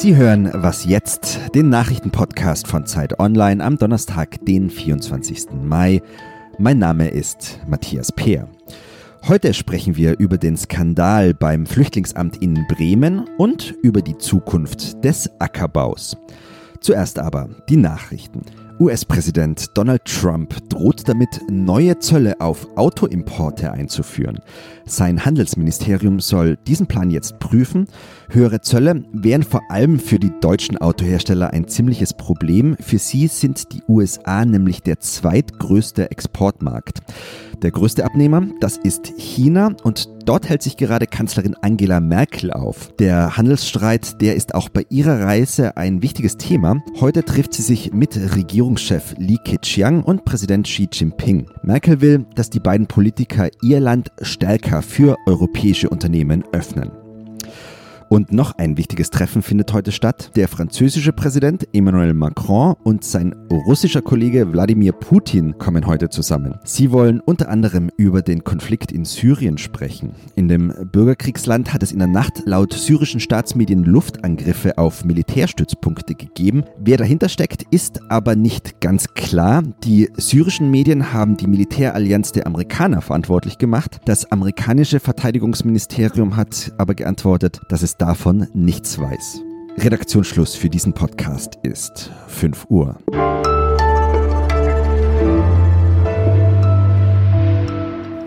Sie hören Was jetzt, den Nachrichtenpodcast von Zeit Online am Donnerstag, den 24. Mai. Mein Name ist Matthias Peer. Heute sprechen wir über den Skandal beim Flüchtlingsamt in Bremen und über die Zukunft des Ackerbaus. Zuerst aber die Nachrichten. US-Präsident Donald Trump droht damit, neue Zölle auf Autoimporte einzuführen. Sein Handelsministerium soll diesen Plan jetzt prüfen. Höhere Zölle wären vor allem für die deutschen Autohersteller ein ziemliches Problem. Für sie sind die USA nämlich der zweitgrößte Exportmarkt. Der größte Abnehmer, das ist China und dort hält sich gerade Kanzlerin Angela Merkel auf. Der Handelsstreit, der ist auch bei ihrer Reise ein wichtiges Thema. Heute trifft sie sich mit Regierungschef Li Keqiang und Präsident Xi Jinping. Merkel will, dass die beiden Politiker ihr Land stärker für europäische Unternehmen öffnen. Und noch ein wichtiges Treffen findet heute statt. Der französische Präsident Emmanuel Macron und sein russischer Kollege Wladimir Putin kommen heute zusammen. Sie wollen unter anderem über den Konflikt in Syrien sprechen. In dem Bürgerkriegsland hat es in der Nacht laut syrischen Staatsmedien Luftangriffe auf Militärstützpunkte gegeben. Wer dahinter steckt, ist aber nicht ganz klar. Die syrischen Medien haben die Militärallianz der Amerikaner verantwortlich gemacht. Das amerikanische Verteidigungsministerium hat aber geantwortet, dass es davon nichts weiß. Redaktionsschluss für diesen Podcast ist 5 Uhr.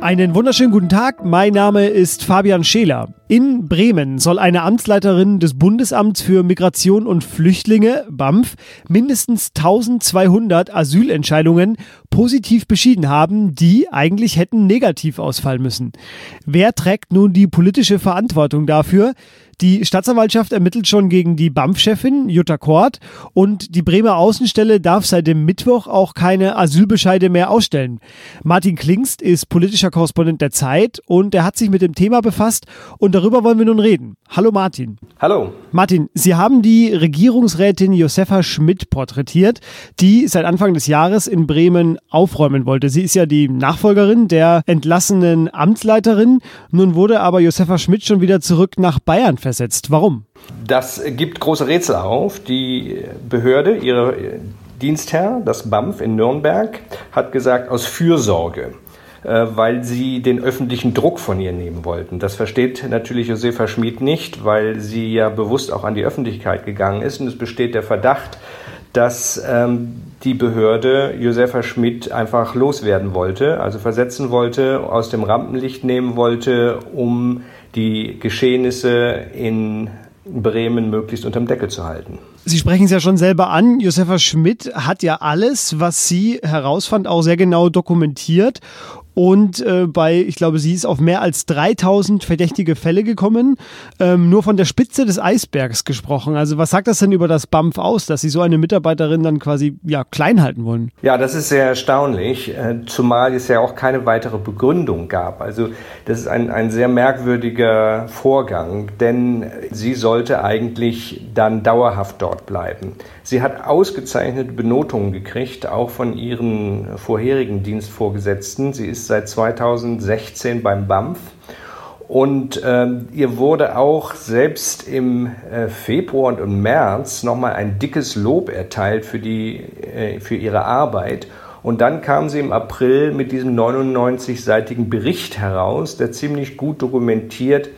Einen wunderschönen guten Tag. Mein Name ist Fabian Scheler. In Bremen soll eine Amtsleiterin des Bundesamts für Migration und Flüchtlinge, BAMF, mindestens 1200 Asylentscheidungen positiv beschieden haben, die eigentlich hätten negativ ausfallen müssen. Wer trägt nun die politische Verantwortung dafür? Die Staatsanwaltschaft ermittelt schon gegen die BAMF-Chefin Jutta Kort und die Bremer Außenstelle darf seit dem Mittwoch auch keine Asylbescheide mehr ausstellen. Martin Klingst ist politischer Korrespondent der Zeit und er hat sich mit dem Thema befasst und darüber wollen wir nun reden. Hallo Martin. Hallo. Martin, Sie haben die Regierungsrätin Josefa Schmidt porträtiert, die seit Anfang des Jahres in Bremen aufräumen wollte. Sie ist ja die Nachfolgerin der entlassenen Amtsleiterin. Nun wurde aber Josefa Schmidt schon wieder zurück nach Bayern versetzt. Warum? Das gibt große Rätsel auf. Die Behörde, ihre Dienstherr, das BAMF in Nürnberg, hat gesagt, aus Fürsorge äh, weil sie den öffentlichen Druck von ihr nehmen wollten. Das versteht natürlich Josefa Schmid nicht, weil sie ja bewusst auch an die Öffentlichkeit gegangen ist und es besteht der Verdacht, dass ähm, die Behörde Josefa Schmidt einfach loswerden wollte, also versetzen wollte, aus dem Rampenlicht nehmen wollte, um die Geschehnisse in Bremen möglichst unterm Deckel zu halten. Sie sprechen es ja schon selber an. Josefa Schmidt hat ja alles, was sie herausfand, auch sehr genau dokumentiert und äh, bei, ich glaube, sie ist auf mehr als 3000 verdächtige Fälle gekommen. Ähm, nur von der Spitze des Eisbergs gesprochen. Also was sagt das denn über das BAMF aus, dass sie so eine Mitarbeiterin dann quasi ja, klein halten wollen? Ja, das ist sehr erstaunlich, äh, zumal es ja auch keine weitere Begründung gab. Also das ist ein, ein sehr merkwürdiger Vorgang, denn sie sollte eigentlich dann dauerhaft dort bleiben. Sie hat ausgezeichnete Benotungen gekriegt, auch von ihren vorherigen Dienstvorgesetzten. Sie ist ist seit 2016 beim BAMF und ähm, ihr wurde auch selbst im äh, Februar und im März nochmal ein dickes Lob erteilt für, die, äh, für ihre Arbeit. Und dann kam sie im April mit diesem 99-seitigen Bericht heraus, der ziemlich gut dokumentiert,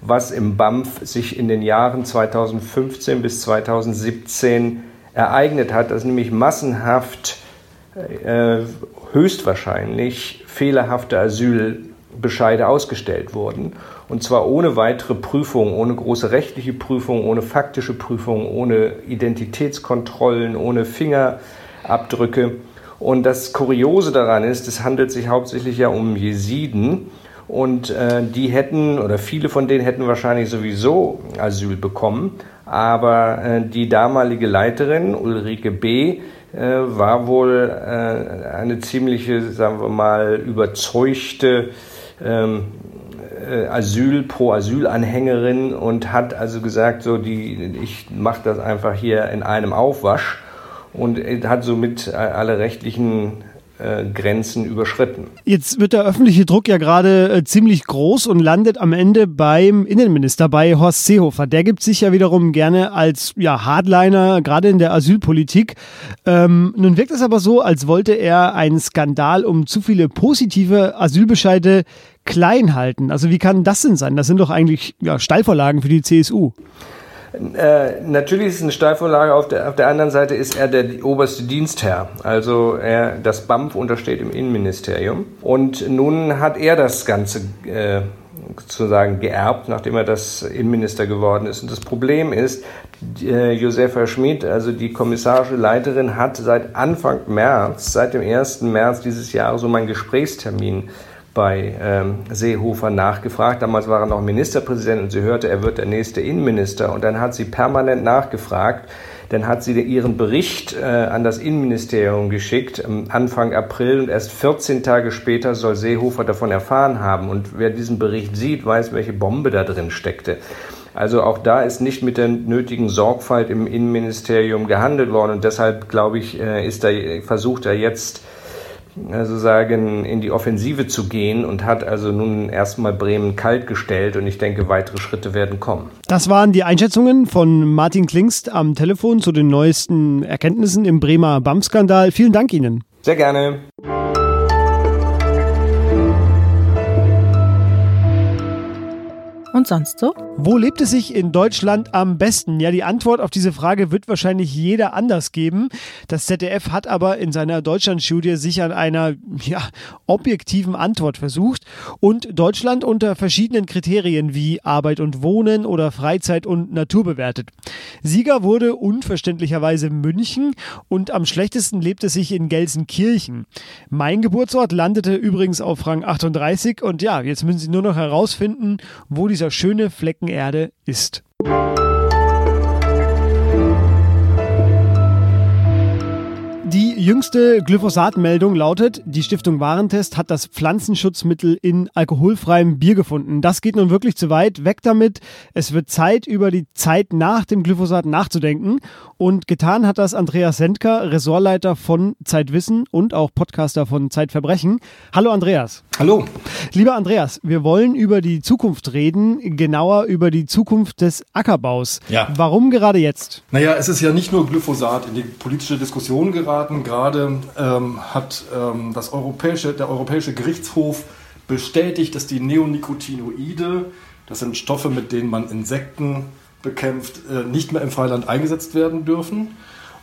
was im BAMF sich in den Jahren 2015 bis 2017 ereignet hat, dass nämlich massenhaft äh, höchstwahrscheinlich fehlerhafte Asylbescheide ausgestellt wurden. Und zwar ohne weitere Prüfung, ohne große rechtliche Prüfung, ohne faktische Prüfung, ohne Identitätskontrollen, ohne Fingerabdrücke. Und das Kuriose daran ist, es handelt sich hauptsächlich ja um Jesiden. Und äh, die hätten, oder viele von denen hätten wahrscheinlich sowieso Asyl bekommen. Aber äh, die damalige Leiterin, Ulrike B., äh, war wohl äh, eine ziemliche, sagen wir mal, überzeugte ähm, äh, Asyl, Pro-Asyl-Anhängerin und hat also gesagt, so die, ich mache das einfach hier in einem Aufwasch und hat somit alle rechtlichen äh, Grenzen überschritten. Jetzt wird der öffentliche Druck ja gerade äh, ziemlich groß und landet am Ende beim Innenminister, bei Horst Seehofer. Der gibt sich ja wiederum gerne als ja, Hardliner, gerade in der Asylpolitik. Ähm, nun wirkt es aber so, als wollte er einen Skandal um zu viele positive Asylbescheide klein halten. Also wie kann das denn sein? Das sind doch eigentlich ja, Steilvorlagen für die CSU. Äh, natürlich ist es eine Steilvorlage, auf der, auf der anderen Seite ist er der oberste Dienstherr. Also er, das BAMF untersteht im Innenministerium. Und nun hat er das Ganze äh, sozusagen geerbt, nachdem er das Innenminister geworden ist. Und das Problem ist, äh, Josefa Schmidt, also die kommissarische Leiterin, hat seit Anfang März, seit dem 1. März dieses Jahres um einen Gesprächstermin bei ähm, Seehofer nachgefragt. Damals war er noch Ministerpräsident und sie hörte, er wird der nächste Innenminister. Und dann hat sie permanent nachgefragt. Dann hat sie ihren Bericht äh, an das Innenministerium geschickt, Anfang April. Und erst 14 Tage später soll Seehofer davon erfahren haben. Und wer diesen Bericht sieht, weiß, welche Bombe da drin steckte. Also auch da ist nicht mit der nötigen Sorgfalt im Innenministerium gehandelt worden. Und deshalb, glaube ich, äh, ist er, versucht er jetzt, also sagen, in die Offensive zu gehen und hat also nun erstmal Bremen kalt gestellt und ich denke, weitere Schritte werden kommen. Das waren die Einschätzungen von Martin Klingst am Telefon zu den neuesten Erkenntnissen im Bremer BAM-Skandal. Vielen Dank Ihnen. Sehr gerne. Und sonst so? Wo lebt es sich in Deutschland am besten? Ja, die Antwort auf diese Frage wird wahrscheinlich jeder anders geben. Das ZDF hat aber in seiner Deutschlandstudie sich an einer ja, objektiven Antwort versucht und Deutschland unter verschiedenen Kriterien wie Arbeit und Wohnen oder Freizeit und Natur bewertet. Sieger wurde unverständlicherweise München und am schlechtesten lebt es sich in Gelsenkirchen. Mein Geburtsort landete übrigens auf Rang 38 und ja, jetzt müssen Sie nur noch herausfinden, wo die dieser schöne Flecken Erde ist. Jüngste Glyphosat-Meldung lautet, die Stiftung Warentest hat das Pflanzenschutzmittel in alkoholfreiem Bier gefunden. Das geht nun wirklich zu weit. Weg damit. Es wird Zeit, über die Zeit nach dem Glyphosat nachzudenken. Und getan hat das Andreas Sendker, Ressortleiter von Zeitwissen und auch Podcaster von Zeitverbrechen. Hallo Andreas. Hallo. Lieber Andreas, wir wollen über die Zukunft reden, genauer über die Zukunft des Ackerbaus. Ja. Warum gerade jetzt? Naja, es ist ja nicht nur Glyphosat in die politische Diskussion geraten Staaten gerade ähm, hat ähm, das europäische, der Europäische Gerichtshof bestätigt, dass die Neonicotinoide, das sind Stoffe, mit denen man Insekten bekämpft, äh, nicht mehr im Freiland eingesetzt werden dürfen.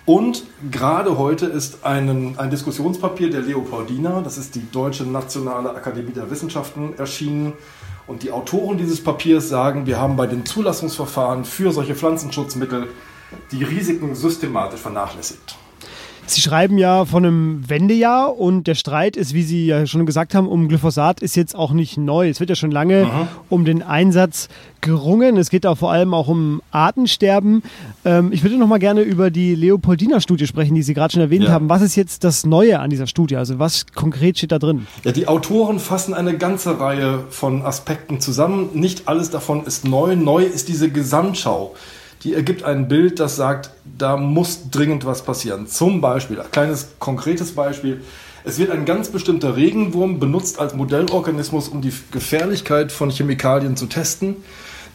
Und gerade heute ist ein, ein Diskussionspapier der Leopoldina, das ist die Deutsche Nationale Akademie der Wissenschaften, erschienen. Und die Autoren dieses Papiers sagen, wir haben bei den Zulassungsverfahren für solche Pflanzenschutzmittel die Risiken systematisch vernachlässigt. Sie schreiben ja von einem Wendejahr und der Streit ist, wie Sie ja schon gesagt haben, um Glyphosat ist jetzt auch nicht neu. Es wird ja schon lange Aha. um den Einsatz gerungen. Es geht da vor allem auch um Artensterben. Ähm, ich würde noch mal gerne über die Leopoldina-Studie sprechen, die Sie gerade schon erwähnt ja. haben. Was ist jetzt das Neue an dieser Studie? Also was konkret steht da drin? Ja, die Autoren fassen eine ganze Reihe von Aspekten zusammen. Nicht alles davon ist neu. Neu ist diese Gesamtschau die ergibt ein Bild, das sagt, da muss dringend was passieren. Zum Beispiel, ein kleines konkretes Beispiel. Es wird ein ganz bestimmter Regenwurm benutzt als Modellorganismus, um die Gefährlichkeit von Chemikalien zu testen.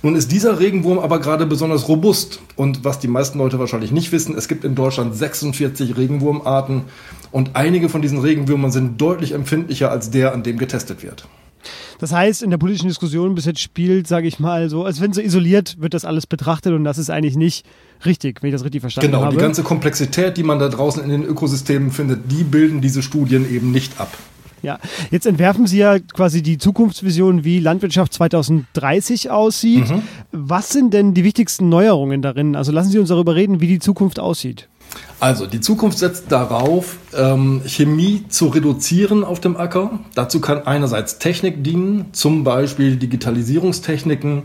Nun ist dieser Regenwurm aber gerade besonders robust. Und was die meisten Leute wahrscheinlich nicht wissen, es gibt in Deutschland 46 Regenwurmarten und einige von diesen Regenwürmern sind deutlich empfindlicher als der, an dem getestet wird. Das heißt, in der politischen Diskussion bis jetzt spielt, sage ich mal, so, als wenn so isoliert wird das alles betrachtet und das ist eigentlich nicht richtig, wenn ich das richtig verstanden genau, habe. Genau, die ganze Komplexität, die man da draußen in den Ökosystemen findet, die bilden diese Studien eben nicht ab. Ja, jetzt entwerfen Sie ja quasi die Zukunftsvision, wie Landwirtschaft 2030 aussieht. Mhm. Was sind denn die wichtigsten Neuerungen darin? Also lassen Sie uns darüber reden, wie die Zukunft aussieht. Also die Zukunft setzt darauf, ähm, Chemie zu reduzieren auf dem Acker. Dazu kann einerseits Technik dienen, zum Beispiel Digitalisierungstechniken.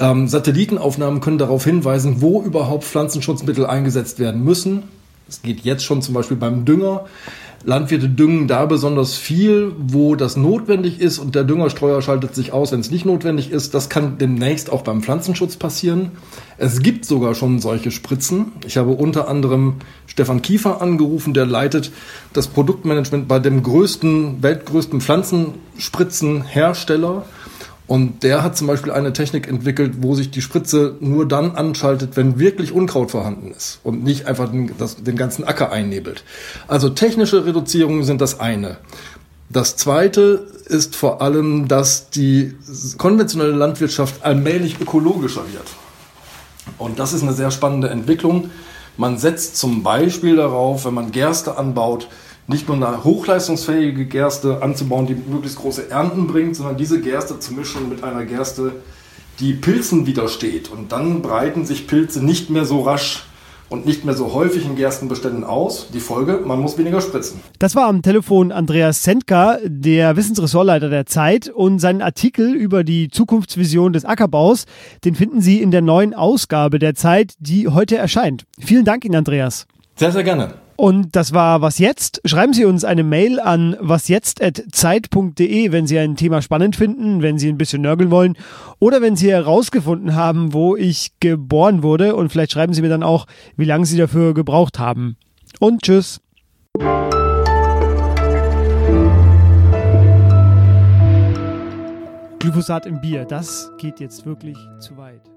Ähm, Satellitenaufnahmen können darauf hinweisen, wo überhaupt Pflanzenschutzmittel eingesetzt werden müssen. Es geht jetzt schon zum Beispiel beim Dünger. Landwirte düngen da besonders viel, wo das notwendig ist und der Düngerstreuer schaltet sich aus, wenn es nicht notwendig ist. Das kann demnächst auch beim Pflanzenschutz passieren. Es gibt sogar schon solche Spritzen. Ich habe unter anderem Stefan Kiefer angerufen, der leitet das Produktmanagement bei dem größten, weltgrößten Pflanzenspritzenhersteller. Und der hat zum Beispiel eine Technik entwickelt, wo sich die Spritze nur dann anschaltet, wenn wirklich Unkraut vorhanden ist und nicht einfach den, das, den ganzen Acker einnebelt. Also technische Reduzierungen sind das eine. Das zweite ist vor allem, dass die konventionelle Landwirtschaft allmählich ökologischer wird. Und das ist eine sehr spannende Entwicklung. Man setzt zum Beispiel darauf, wenn man Gerste anbaut, nicht nur eine hochleistungsfähige Gerste anzubauen, die möglichst große Ernten bringt, sondern diese Gerste zu mischen mit einer Gerste, die Pilzen widersteht. Und dann breiten sich Pilze nicht mehr so rasch und nicht mehr so häufig in Gerstenbeständen aus. Die Folge, man muss weniger spritzen. Das war am Telefon Andreas Sendka, der Wissensressortleiter der Zeit und seinen Artikel über die Zukunftsvision des Ackerbaus, den finden Sie in der neuen Ausgabe der Zeit, die heute erscheint. Vielen Dank Ihnen, Andreas. Sehr, sehr gerne. Und das war Was Jetzt. Schreiben Sie uns eine Mail an wasjetzt.zeit.de, wenn Sie ein Thema spannend finden, wenn Sie ein bisschen nörgeln wollen oder wenn Sie herausgefunden haben, wo ich geboren wurde. Und vielleicht schreiben Sie mir dann auch, wie lange Sie dafür gebraucht haben. Und tschüss. Glyphosat im Bier, das geht jetzt wirklich zu weit.